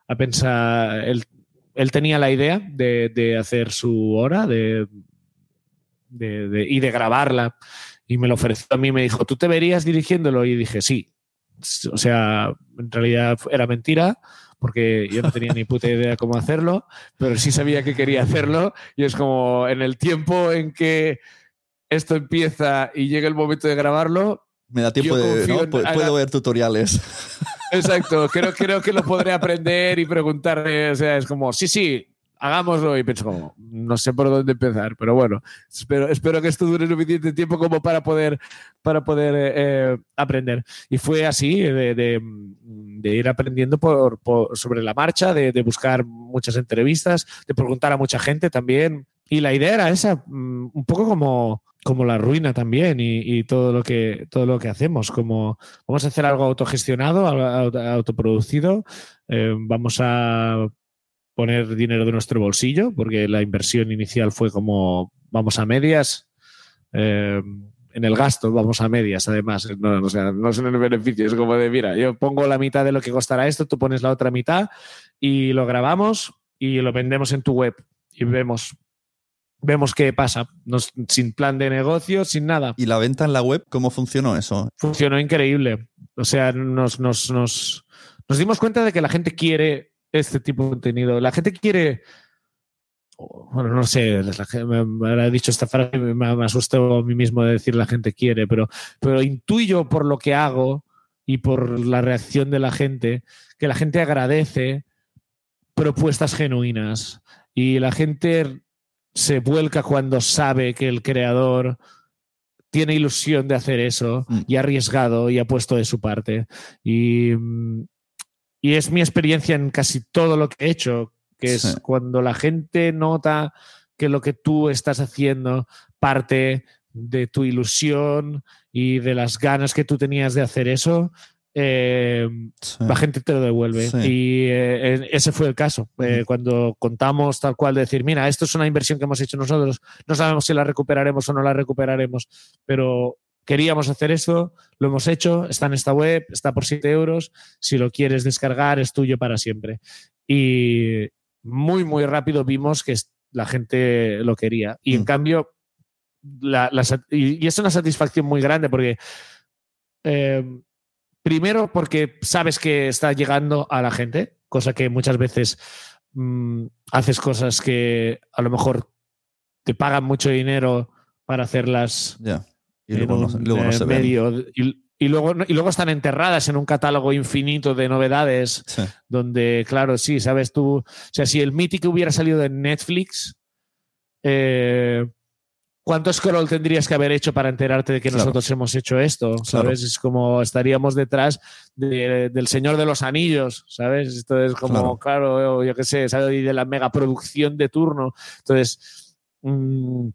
a pensar, él, tenía la idea de, hacer su hora de, y de grabarla y me lo ofreció a mí, me dijo, ¿tú te verías dirigiéndolo? Y dije, sí. O sea, en realidad era mentira porque yo no tenía ni puta idea cómo hacerlo, pero sí sabía que quería hacerlo y es como en el tiempo en que esto empieza y llega el momento de grabarlo, Me da tiempo de. ¿no? Puedo ver tutoriales. Exacto, creo, creo que lo podré aprender y preguntarle, o sea, es como, sí, sí, hagámoslo y pienso como, no sé por dónde empezar, pero bueno, espero, espero que esto dure suficiente tiempo como para poder, para poder eh, aprender. Y fue así, de, de- de ir aprendiendo por, por- sobre la marcha, de, de buscar muchas entrevistas, de preguntar a mucha gente también. Y la idea era esa, mm, un poco como, como la ruina también y, y todo, lo que, todo lo que hacemos, como vamos a hacer algo autogestionado, autoproducido, eh, vamos a poner dinero de nuestro bolsillo, porque la inversión inicial fue como vamos a medias. eh, en el gasto vamos a medias, además. No, o sea, no es en el beneficio, es como de, mira, yo pongo la mitad de lo que costará esto, tú pones la otra mitad y lo grabamos y lo vendemos en tu web y vemos, vemos qué pasa, Nos- sin plan de negocio, sin nada ¿Y la venta en la web? ¿Cómo funcionó eso? funcionó increíble. O sea, nos, nos, nos, nos dimos cuenta de que la gente quiere este tipo de contenido. La gente quiere. Bueno, no sé, me ha dicho esta frase, me, me asustó a mí mismo de decir la gente quiere, pero, pero intuyo por lo que hago y por la reacción de la gente que la gente agradece propuestas genuinas y la gente se vuelca cuando sabe que el creador tiene ilusión de hacer eso Mm. y ha arriesgado y ha puesto de su parte. Y, mm, y es mi experiencia en casi todo lo que he hecho, que es Sí. cuando la gente nota que lo que tú estás haciendo parte de tu ilusión y de las ganas que tú tenías de hacer eso, eh, Sí. la gente te lo devuelve. Sí. Y eh, ese fue el caso. Eh. Cuando contamos tal cual, de decir, mira, esto es una inversión que hemos hecho nosotros, no sabemos si la recuperaremos o no la recuperaremos, pero queríamos hacer esto, lo hemos hecho, está en esta web, está por 7 euros, si lo quieres descargar es tuyo para siempre. Y muy, muy rápido vimos que la gente lo quería. Y en Mm. cambio, la- y, y es una satisfacción muy grande porque... eh, Primero porque sabes que está llegando a la gente, cosa que muchas veces mm, haces cosas que a lo mejor te pagan mucho dinero para hacerlas. Y luego no, luego no se ven. medio y, y luego, y luego están enterradas en un catálogo infinito de novedades Sí. donde, claro, sí, sabes tú, o sea, si el Mythic hubiera salido en Netflix, eh, ¿cuánto scroll tendrías que haber hecho para enterarte de que Claro. nosotros hemos hecho esto? Claro. ¿Sabes? Es como estaríamos detrás de- del Señor de los Anillos, ¿sabes? Esto es como, claro, yo qué sé, ¿sabes? Y de la megaproducción de turno. Entonces, mm, ha-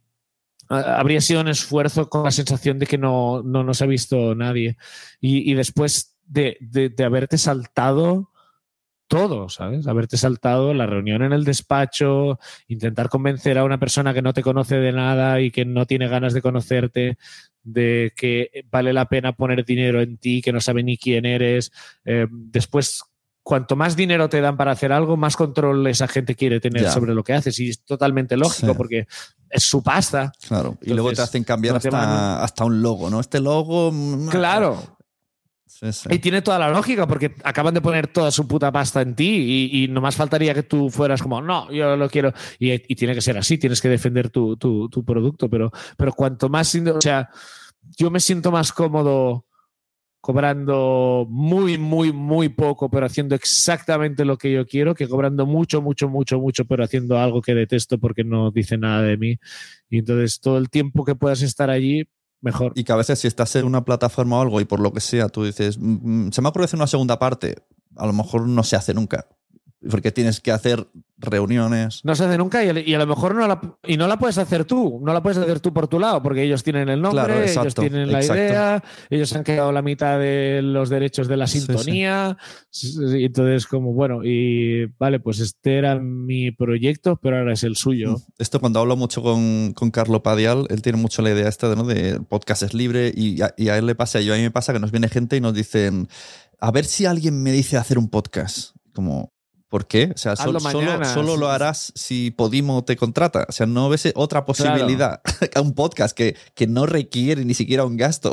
habría sido un esfuerzo con la sensación de que no, no nos ha visto nadie. Y, y después de, de- haberte saltado todo, ¿sabes? Haberte saltado la reunión en el despacho, intentar convencer a una persona que no te conoce de nada y que no tiene ganas de conocerte, de que vale la pena poner dinero en ti, que no sabe ni quién eres. Eh, después cuanto más dinero te dan para hacer algo, más control esa gente quiere tener sobre lo que haces. Y es totalmente lógico porque es su pasta. Claro. y luego te hacen cambiar hasta, hasta, un logo, ¿no? Este logo. Mm, claro. Y tiene toda la lógica porque acaban de poner toda su puta pasta en ti y, no más faltaría que tú fueras como, no, yo lo quiero. Y, tiene que ser así, tienes que defender tu, producto, pero, pero cuanto más, o sea, yo me siento más cómodo cobrando muy, muy, muy poco, pero haciendo exactamente lo que yo quiero, que cobrando mucho, mucho, mucho, mucho, pero haciendo algo que detesto porque no dice nada de mí. Y entonces todo el tiempo que puedas estar allí, mejor. Y que a veces si estás en una plataforma o algo y por lo que sea, tú dices, mm, mm, se me ocurre hacer una segunda parte, a lo mejor no se hace nunca porque tienes que hacer reuniones. No se hace nunca y, a lo mejor no la, y no la puedes hacer tú, no la puedes hacer tú por tu lado, porque ellos tienen el nombre, ellos tienen la idea, ellos han quedado la mitad de los derechos de la sintonía. y Entonces, como bueno, y vale, pues este era mi proyecto, pero ahora es el suyo. Mm. Esto cuando hablo mucho con, con Carlo Padial, él tiene mucho la idea esta ¿no? de podcast es libre y a, y a él le pasa, y a mí me pasa que nos viene gente y nos dicen, a ver si alguien me dice hacer un podcast. Como, ¿Por qué? O sea, solo, solo, lo harás si Podimo te contrata. O sea, no ves otra posibilidad a un podcast que, que, no requiere ni siquiera un gasto.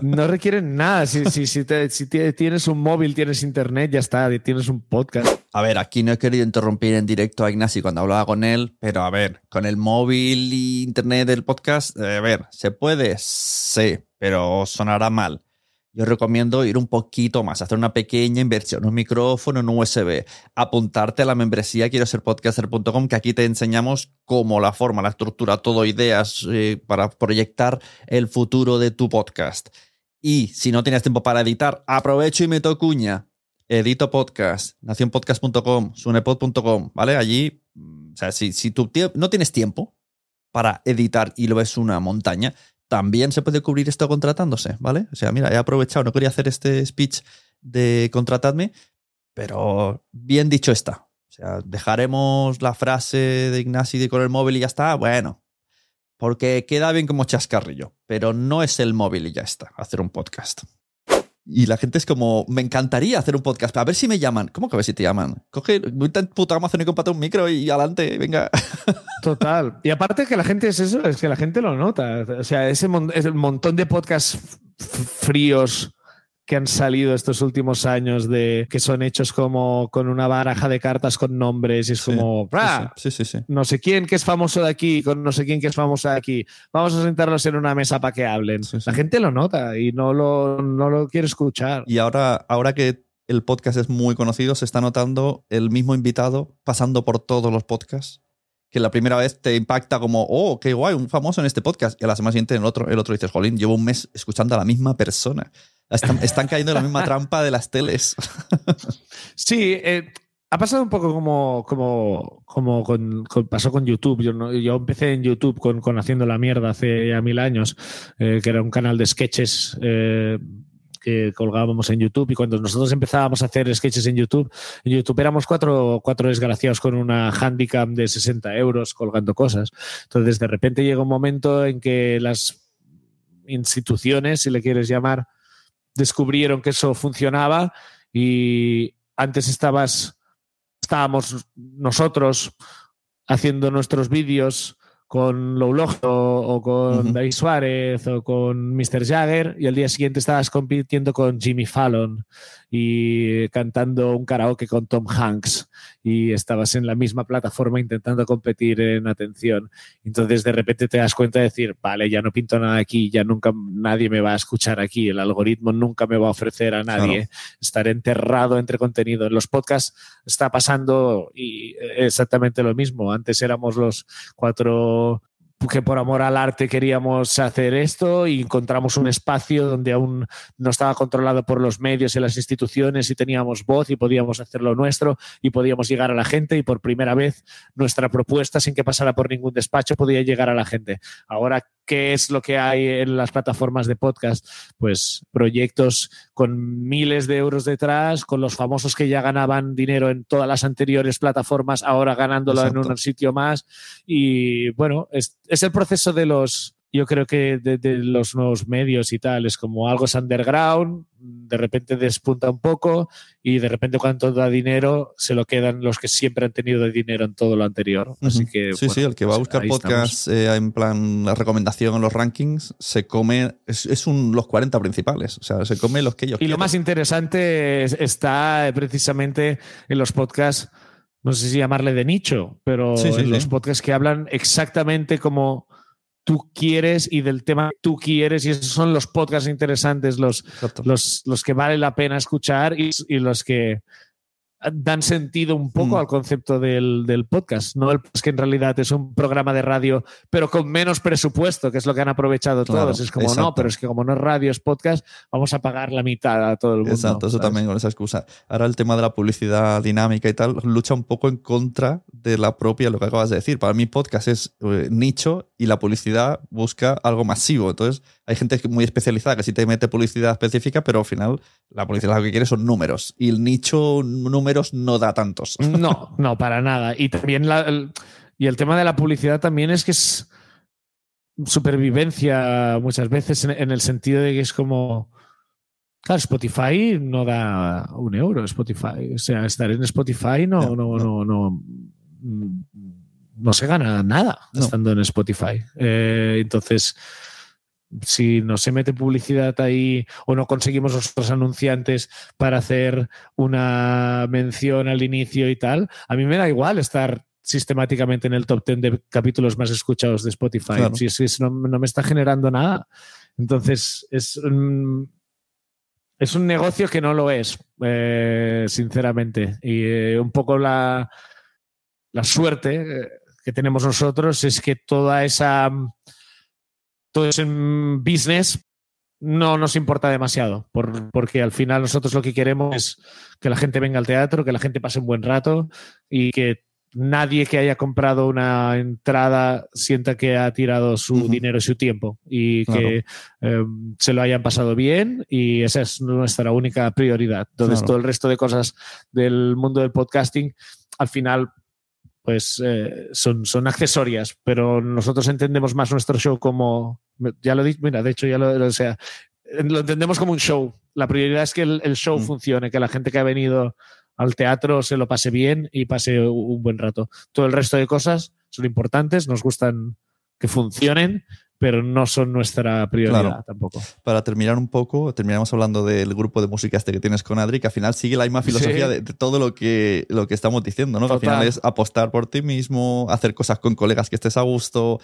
No requiere nada. Si, si, si, si, tienes un móvil, tienes internet, ya está, tienes un podcast. A ver, aquí no he querido interrumpir en directo a Ignacio cuando hablaba con él, pero a ver, con el móvil y internet del podcast, eh, a ver, ¿se puede? Sí, pero sonará mal yo recomiendo ir un poquito más, hacer una pequeña inversión, un micrófono, un USB, apuntarte a la membresía quiero ser podcaster.com, que aquí te enseñamos cómo la forma, la estructura, todo ideas eh, para proyectar el futuro de tu podcast. Y si no tienes tiempo para editar, aprovecho y meto cuña. Edito podcast, nacionpodcast.com, sunepod.com, ¿vale? Allí, mm, o sea, si, si tú no tienes tiempo para editar y lo ves una montaña, también se puede cubrir esto contratándose, ¿vale? O sea, mira, he aprovechado, no quería hacer este speech de contratadme, pero bien dicho está. O sea, dejaremos la frase de Ignasi con el móvil y ya está. Bueno, porque queda bien como chascarrillo, pero no es el móvil y ya está, hacer un podcast. Y la gente es como, me encantaría hacer un podcast, a ver si me llaman. ¿Cómo que a ver si te llaman? Coge, puta Amazon y cómprate un micro y adelante, venga. Total. Y aparte que la gente es eso, es que la gente lo nota. O sea, ese montón de podcasts fríos que han salido estos últimos años de que son hechos como con una baraja de cartas con nombres y es como sí, sí, sí, no sé quién que es famoso de aquí con no sé quién que es famoso de aquí. Vamos a sentarnos en una mesa para que hablen la gente lo nota y no lo, no lo quiere escuchar. Y ahora ahora que el podcast es muy conocido se está notando el mismo invitado pasando por todos los podcasts que la primera vez te impacta como, oh, qué guay, un famoso en este podcast. Y a la semana siguiente en el otro, el otro dices, jolín, llevo un mes escuchando a la misma persona. Están, cayendo en la misma trampa de las teles. Sí, eh, ha pasado un poco como, como, como pasó con YouTube. Yo, yo empecé en YouTube con, con, Haciendo la Mierda hace ya mil años, eh, que era un canal de sketches. Eh, que colgábamos en YouTube y cuando nosotros empezábamos a hacer sketches en YouTube, en YouTube éramos cuatro, cuatro desgraciados con una handicam de 60 euros colgando cosas. Entonces de repente llega un momento en que las instituciones, si le quieres llamar, descubrieron que eso funcionaba y antes estabas, estábamos nosotros haciendo nuestros vídeos con Loulog o, con uh Suárez o con Mr. Jagger y el día siguiente estabas compitiendo con Jimmy Fallon y cantando un karaoke con Tom Hanks y estabas en la misma plataforma intentando competir en atención. Entonces de repente te das cuenta de decir, vale, ya no pinto nada aquí, ya nunca nadie me va a escuchar aquí, el algoritmo nunca me va a ofrecer a nadie estar enterrado entre contenido. En los podcasts está pasando y exactamente lo mismo. Antes éramos los cuatro que por amor al arte queríamos hacer esto y encontramos un espacio donde aún no estaba controlado por los medios y las instituciones y teníamos voz y podíamos hacer lo nuestro y podíamos llegar a la gente y por primera vez nuestra propuesta sin que pasara por ningún despacho podía llegar a la gente. Ahora ¿Qué es lo que hay en las plataformas de podcast? Pues proyectos con miles de euros detrás, con los famosos que ya ganaban dinero en todas las anteriores plataformas, ahora ganándolo en un sitio más. Y bueno, es, es el proceso de los, yo creo que de, de, los nuevos medios y tal es como algo es underground, de repente despunta un poco y de repente cuando da dinero se lo quedan los que siempre han tenido dinero en todo lo anterior. Así que, sí, bueno, sí, el que va a pues buscar ahí podcast eh, en plan la recomendación en los rankings se come, es, es un, los 40 principales, o sea, se come los que ellos Y lo más interesante es- está precisamente en los podcasts, no sé si llamarle de nicho, pero Sí, sí, en sí. los podcasts que hablan exactamente como tú quieres y del tema que tú quieres, y esos son los podcasts interesantes, los, los, los que vale la pena escuchar y, y los que dan sentido un poco Mm. al concepto del, del podcast, no el podcast que en realidad es un programa de radio, pero con menos presupuesto, que es lo que han aprovechado Claro, todos. Es como, exacto. no, pero es que como no es radio, es podcast, vamos a pagar la mitad a todo el mundo. Exacto, eso ¿sabes? también con esa excusa. Ahora el tema de la publicidad dinámica y tal lucha un poco en contra de la propia, lo que acabas de decir. Para mí podcast es eh, nicho y la publicidad busca algo masivo. Entonces hay gente muy especializada que sí te mete publicidad específica, pero al final la publicidad lo que quiere son números. Y el nicho números no da tantos. No, no, para nada. Y también la- el, y el tema de la publicidad también es que es supervivencia muchas veces en, en el sentido de que es como. Claro, Spotify no da un euro, Spotify. O sea, estar en Spotify no, No, no, no, no, se gana nada estando en Spotify. Eh, entonces, si no se mete publicidad ahí o no conseguimos nosotros anunciantes para hacer una mención al inicio y tal, a mí me da igual estar sistemáticamente en el top 10 de capítulos más escuchados de Spotify. Claro. Si, si eso no, no me está generando nada. Entonces, es un, es un negocio que no lo es, eh, sinceramente. Y eh, un poco la, la suerte eh, que tenemos nosotros es que toda esa todo ese mm, business no nos importa demasiado, por- porque al final nosotros lo que queremos es que la gente venga al teatro, que la gente pase un buen rato y que nadie que haya comprado una entrada sienta que ha tirado su dinero y su tiempo y Claro. que eh, se lo hayan pasado bien y esa es nuestra única prioridad. Entonces Claro. todo el resto de cosas del mundo del podcasting al final pues eh, son, son accesorias, pero nosotros entendemos más nuestro show como, ya lo he dicho, mira, de hecho ya lo, o sea, lo entendemos como un show. La prioridad es que el, el show Mm. funcione, que la gente que ha venido al teatro se lo pase bien y pase un buen rato. Todo el resto de cosas son importantes, nos gustan que funcionen, pero no son nuestra prioridad Claro. tampoco. Para terminar un poco, terminamos hablando del grupo de música este que tienes con Adri, que al final sigue la misma filosofía Sí. de, de todo lo que, lo que estamos diciendo, ¿no? Que al final es apostar por ti mismo, hacer cosas con colegas que estés a gusto,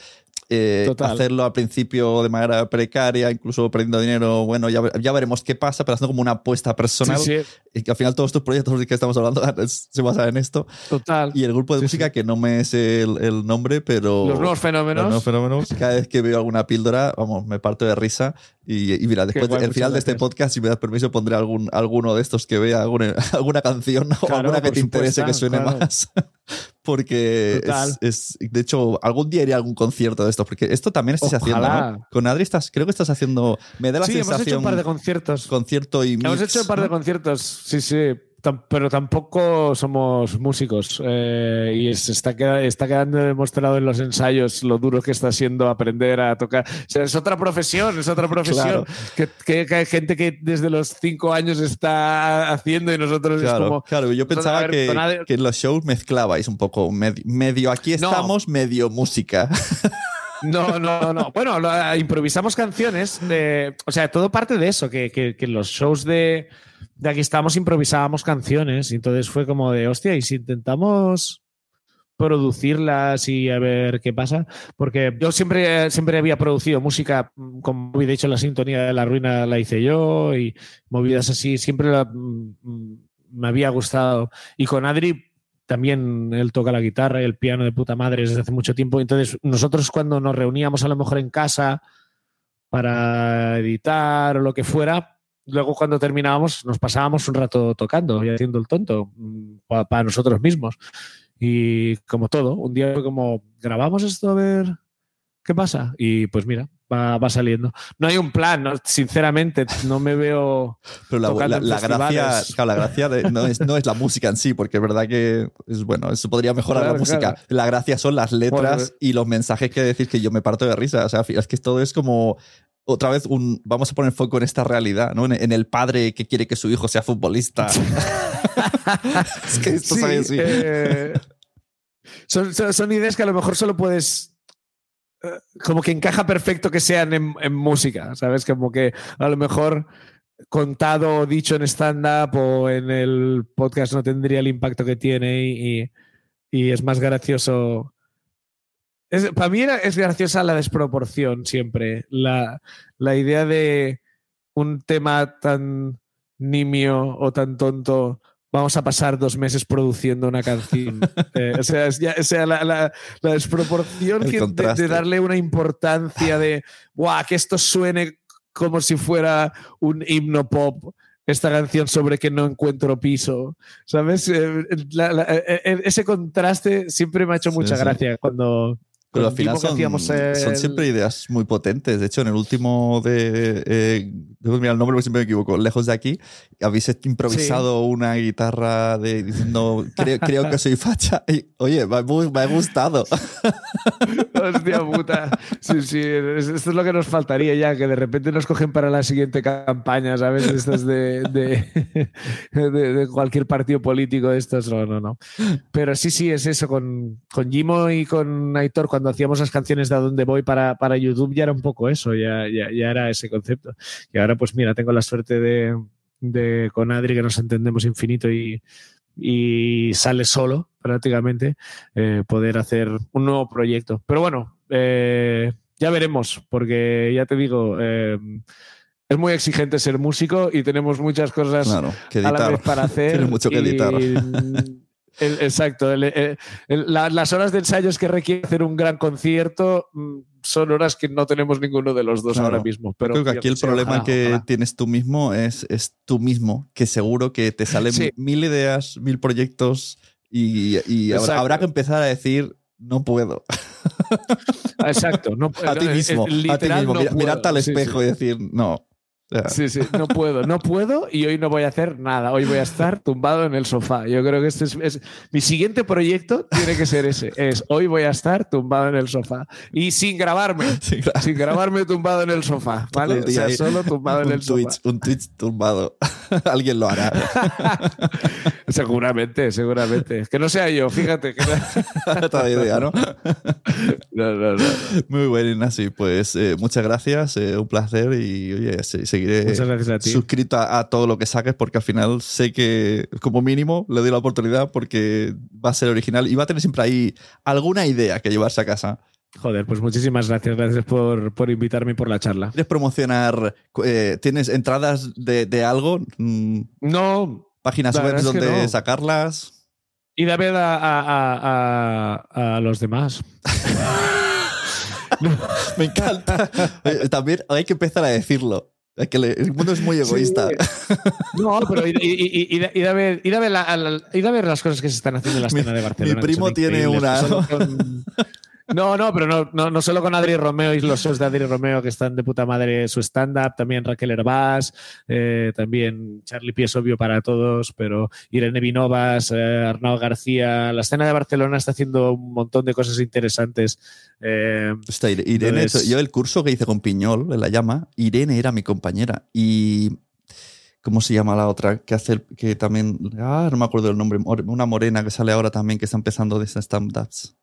eh, hacerlo al principio de manera precaria, incluso perdiendo dinero, bueno, ya, ya veremos qué pasa, pero haciendo como una apuesta personal. Sí, sí, Y que al final todos estos proyectos de que estamos hablando es- se basan en esto. total. Y el grupo de Sí, música, que no me sé el, el nombre, pero... Los nuevos fenómenos. Los nuevos fenómenos. Cada vez que veo alguna píldora, vamos, me parto de risa. Y, y mira, después, guay, al final de este gracias. podcast, si me das permiso, pondré algún, alguno de estos que vea, alguna, alguna canción o alguna que te interese que suene claro. más. Porque es, es- de hecho, algún día iré a algún concierto de estos, porque esto también estás haciendo, Ojalá. ¿no? Con Adri estás, creo que estás haciendo, me da la sí, hemos hecho un par de conciertos. concierto y Hemos hecho un par de ¿no? conciertos, sí, sí, pero tampoco somos músicos. eh, y es- está, está quedando demostrado en los ensayos lo duro que está siendo aprender a tocar. O sea, es otra profesión, es otra profesión. Claro. Que, que- que hay gente que desde los cinco años está haciendo y nosotros es Claro, como. claro, yo nosotros, pensaba ver, que, que en los shows mezclabais un poco, med- medio aquí No. estamos, medio música. No, no, no. Bueno, lo- improvisamos canciones. De, o sea, todo parte de eso, que, que, los shows de, de aquí estamos improvisábamos canciones. Y entonces fue como de, hostia, ¿y si intentamos producirlas y a ver qué pasa? Porque yo siempre, siempre había producido música, mm, como de hecho la sintonía de La Ruina la hice yo y movidas así, siempre mm, mm, me había gustado. Y con Adri también él toca la guitarra y el piano de puta madre desde hace mucho tiempo. Entonces, nosotros cuando nos reuníamos a lo mejor en casa para editar o lo que fuera, luego cuando terminábamos nos pasábamos un rato tocando y haciendo el tonto para nosotros mismos. Y como todo, un día fue como, grabamos esto a ver qué pasa. Y pues mira, va, saliendo. No hay un plan, sinceramente, no me veo. Pero la, la, gracia, la gracia no, es, no, es, la música en sí, porque es verdad que es bueno, eso podría mejorar la música. La gracia son las letras y los mensajes que decir que yo me parto de risa. O sea, es que todo es como otra vez un vamos a poner foco en esta realidad, ¿no? En, el padre que quiere que su hijo sea futbolista. es que esto así. Eh, son, son, ideas que a lo mejor solo puedes como que encaja perfecto que sean en, música, ¿sabes? Como que a lo mejor contado o dicho en stand-up o en el podcast no tendría el impacto que tiene y, es más gracioso. Para mí es graciosa la desproporción siempre, la, la idea de un tema tan nimio o tan tonto vamos a pasar dos meses produciendo una canción. Eh, o sea, la, desproporción de, darle una importancia de, ¡guau! Que esto suene como si fuera un himno pop. Esta canción sobre que no encuentro piso, ¿sabes? Eh, eh, ese contraste siempre me ha hecho mucha gracia cuando, pero al final son, siempre ideas muy potentes. De hecho, en el último de. Eh, mirar el nombre porque siempre me equivoco. Lejos de aquí, habéis improvisado una guitarra de, diciendo creo, que soy facha. Y, oye, me, ha gustado. Hostia puta. Sí, sí. Esto es lo que nos faltaría ya, que de repente nos cogen para la siguiente campaña, ¿sabes? Estas de, de, de, cualquier partido político. Estos, no, no, no. Pero sí, sí, es eso. Con, con Jimo y con Aitor, cuando hacíamos las canciones de a dónde voy para, para YouTube ya era un poco eso, ya, ya, ya, era ese concepto. Y ahora pues mira, tengo la suerte de, de con Adri que nos entendemos infinito y, y sale solo prácticamente eh, poder hacer un nuevo proyecto. Pero bueno, eh, ya veremos, porque ya te digo, eh, es muy exigente ser músico y tenemos muchas cosas que a la vez para hacer. Tiene mucho que editar. exacto. las horas de ensayos que requiere hacer un gran concierto mm, son horas que no tenemos ninguno de los dos ahora mismo. Pero Creo que aquí el problema que tienes tú mismo es, es tú mismo, que seguro que te salen mil ideas, mil proyectos y, habrá, que empezar a decir no puedo. Exacto. No, a ti mismo. a ti mismo. mirarte al espejo y decir, no. Sí, sí, no puedo, no puedo y hoy no voy a hacer nada. Hoy voy a estar tumbado en el sofá. Yo creo que este es, mi siguiente proyecto tiene que ser ese. Es hoy voy a estar tumbado en el sofá y sin grabarme, sin grabarme tumbado en el sofá, ¿vale? O sea, solo tumbado en el sofá. Un Twitch tumbado. Alguien lo hará. seguramente, seguramente. Que no sea yo, fíjate. Que no... idea, ¿no? no, no, no. Muy bueno, Ignacio. Pues eh, muchas gracias, eh, un placer y oye, sí, sí seguiré suscrito a, todo lo que saques porque al final sé que como mínimo le doy la oportunidad porque va a ser original y va a tener siempre ahí alguna idea que llevarse a casa. Joder, pues muchísimas gracias. Gracias por, por invitarme por la charla. ¿Quieres promocionar? Eh, ¿Tienes entradas de, algo? Mm, no. ¿Páginas web donde sacarlas? Y de ver a, a, a los demás. Me encanta. También hay que empezar a decirlo. Es que el mundo es muy egoísta. No, pero y, a ver, ver, las cosas que se están haciendo en la escena de Barcelona. Mi primo tiene una. No, no, pero no, no, no, solo con Adri Romeo y los shows de Adri Romeo que están de puta madre su stand-up, también Raquel Herbás, eh, también Charlie Pies, obvio para todos, pero Irene Vinovas, eh, Arnau García. La escena de Barcelona está haciendo un montón de cosas interesantes. Eh, Irene, yo el curso que hice con Piñol, en la llama, Irene era mi compañera y ¿Cómo se llama la otra? Que hace que también. Ah, no me acuerdo el nombre. Una morena que sale ahora también, que está empezando de stand-ups.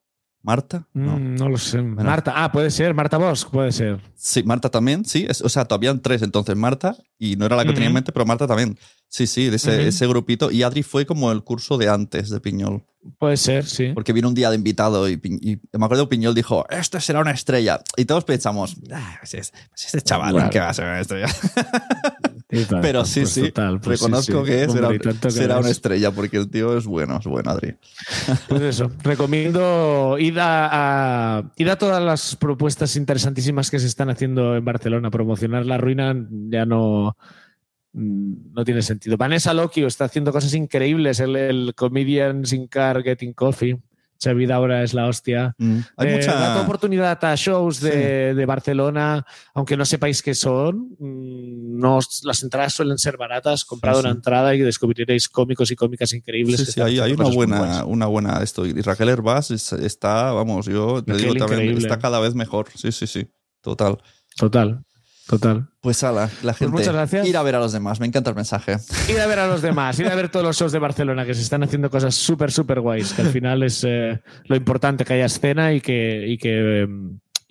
¿Marta? No. Mm, no lo sé. Marta, ah, puede ser. Marta Bosch, puede ser. Sí, Marta también, sí. o sea, todavía tres entonces. Marta, y no era la que tenía en mente, pero Marta también. Sí, sí, de ese, ese, grupito. Y Adri fue como el curso de antes de Piñol. Puede ser, sí. Porque vino un día de invitado y, me acuerdo que Piñol dijo, esto será una estrella. Y todos pensamos, ah, pues es, pues este chaval, ¿qué va a ser una estrella? Pero sí, pues sí, pues reconozco que será, una estrella porque el tío es bueno, es bueno, Adri. Pues eso, recomiendo ir a, a todas las propuestas interesantísimas que se están haciendo en Barcelona. Promocionar la ruina ya no, no tiene sentido. Vanessa Lokio está haciendo cosas increíbles, el, el Comedians in Car Getting Coffee Xavi ahora es la hostia. Mm. Hay Eh, mucha... dad oportunidad a shows de, de Barcelona, aunque no sepáis qué son. mm, No, las entradas suelen ser baratas. Comprad Sí, una entrada y descubriréis cómicos y cómicas increíbles. Hay, hay una buena, una buena esto. Y Raquel Herbás es- está, vamos, yo te Raquel, digo también, increíble. está cada vez mejor. Sí, sí, sí. Total. Total, total. Pues ala, la gente. muchas gracias. Ir a ver a los demás. Me encanta el mensaje. Ir a ver a los demás, ir a ver todos los shows de Barcelona que se están haciendo cosas súper, súper guays, que al final es eh, lo importante que haya escena y que, y que eh,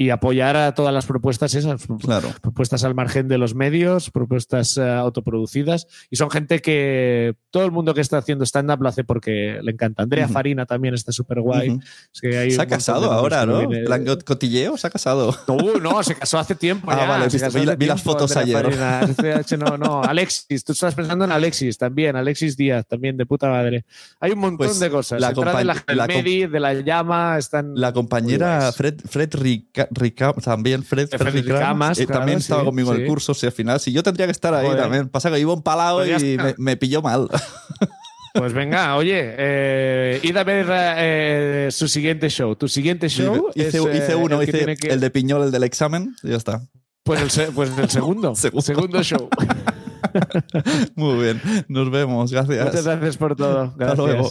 y apoyar a todas las propuestas esas, Claro. propuestas al margen de los medios, propuestas eh, autoproducidas y son gente que todo el mundo que está haciendo stand-up lo hace porque le encanta. Andrea Ujú. Farina también está súper guay. Ujú. Es que Se ha casado ahora, ¿no? viene- Plan got- cotilleo, se ha casado. no, no, se casó hace tiempo. Ah, ya, vale, vi hace vi las tiempo, fotos Andrea ayer. No, no, Alexis, tú estás pensando en Alexis también, Alexis Díaz también, de puta madre. Hay un montón Pues de cosas. la de la, la Medi, de la llama, están. La compañera. Fred, Fred Rica, Rica- también Fred, Fred Fred Ricamas, Ricamas, eh, claro, también estaba conmigo en el curso. Si al final, si yo tendría que estar ahí Joder. también. Pasa que iba un palado Pues y me, me pilló mal. Pues venga, oye, eh, id a ver eh, su siguiente show. Tu siguiente show. hice, es, hice eh, uno, el hice que- el de Piñol, el del examen, y ya está. Pues el, se- pues el segundo. Segundo. segundo show. Muy bien, nos vemos, gracias. Muchas gracias por todo. Hasta luego.